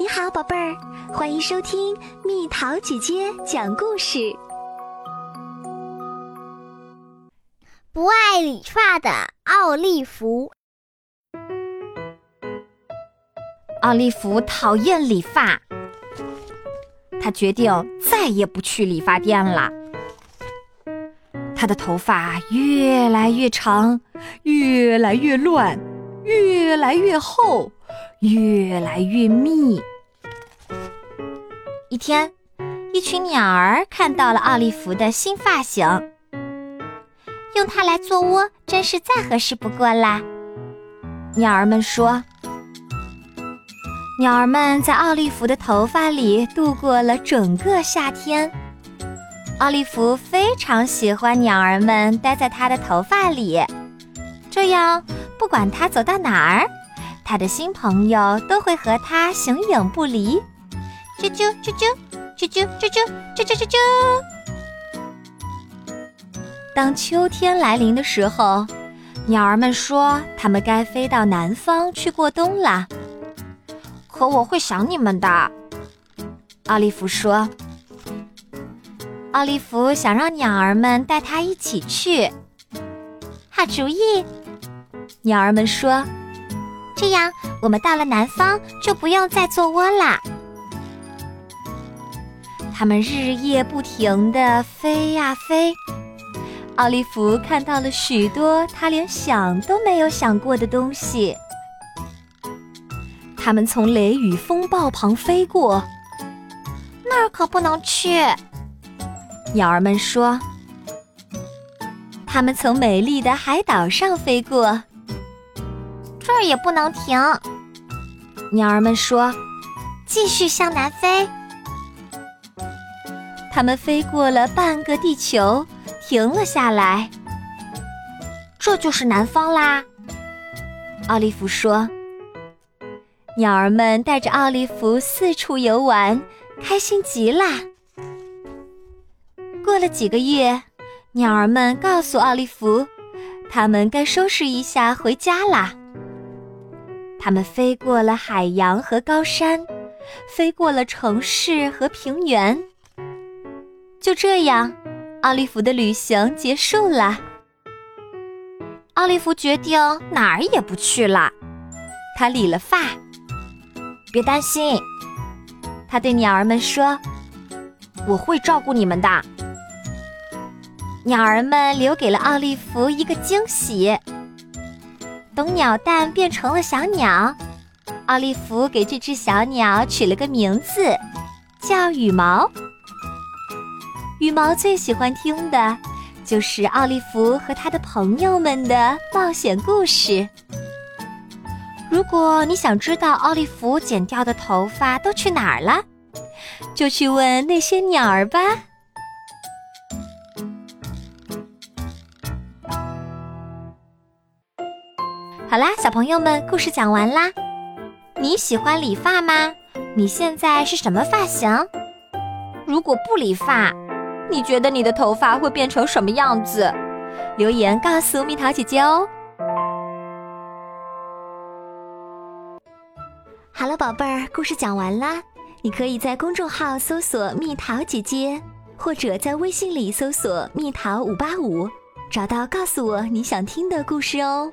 你好，宝贝儿，欢迎收听蜜桃姐姐讲故事。不爱理发的奥利弗，奥利弗讨厌理发，他决定再也不去理发店了。他的头发越来越长，越来越乱，越来越厚。越来越密。一天，一群鸟儿看到了奥利弗的新发型，用它来做窝真是再合适不过啦。鸟儿们说：“鸟儿们在奥利弗的头发里度过了整个夏天。”奥利弗非常喜欢鸟儿们待在他的头发里，这样不管他走到哪儿。他的新朋友都会和他形影不离，啾啾啾啾啾啾啾啾啾啾啾。当秋天来临的时候，鸟儿们说它们该飞到南方去过冬了。可我会想你们的，奥利弗说。奥利弗想让鸟儿们带他一起去。好主意，鸟儿们说。这样，我们到了南方就不用再做窝啦。他们日夜不停地飞呀飞，奥利弗看到了许多他连想都没有想过的东西。他们从雷雨风暴旁飞过，那儿可不能去。鸟儿们说。他们从美丽的海岛上飞过。也不能停，鸟儿们说：“继续向南飞。”它们飞过了半个地球，停了下来。这就是南方啦，奥利弗说。鸟儿们带着奥利弗四处游玩，开心极了。过了几个月，鸟儿们告诉奥利弗，他们该收拾一下回家啦。它们飞过了海洋和高山，飞过了城市和平原。就这样，奥利弗的旅行结束了。奥利弗决定哪儿也不去了。他理了发。别担心，他对鸟儿们说：“我会照顾你们的。”鸟儿们留给了奥利弗一个惊喜。从鸟蛋变成了小鸟，奥利弗给这只小鸟取了个名字，叫羽毛。羽毛最喜欢听的就是奥利弗和他的朋友们的冒险故事。如果你想知道奥利弗剪掉的头发都去哪儿了，就去问那些鸟儿吧。好啦，小朋友们，故事讲完啦。你喜欢理发吗？你现在是什么发型？如果不理发，你觉得你的头发会变成什么样子？留言告诉蜜桃姐姐哦。好了，宝贝儿，故事讲完啦。你可以在公众号搜索“蜜桃姐姐”，或者在微信里搜索“蜜桃五八五”，找到告诉我你想听的故事哦。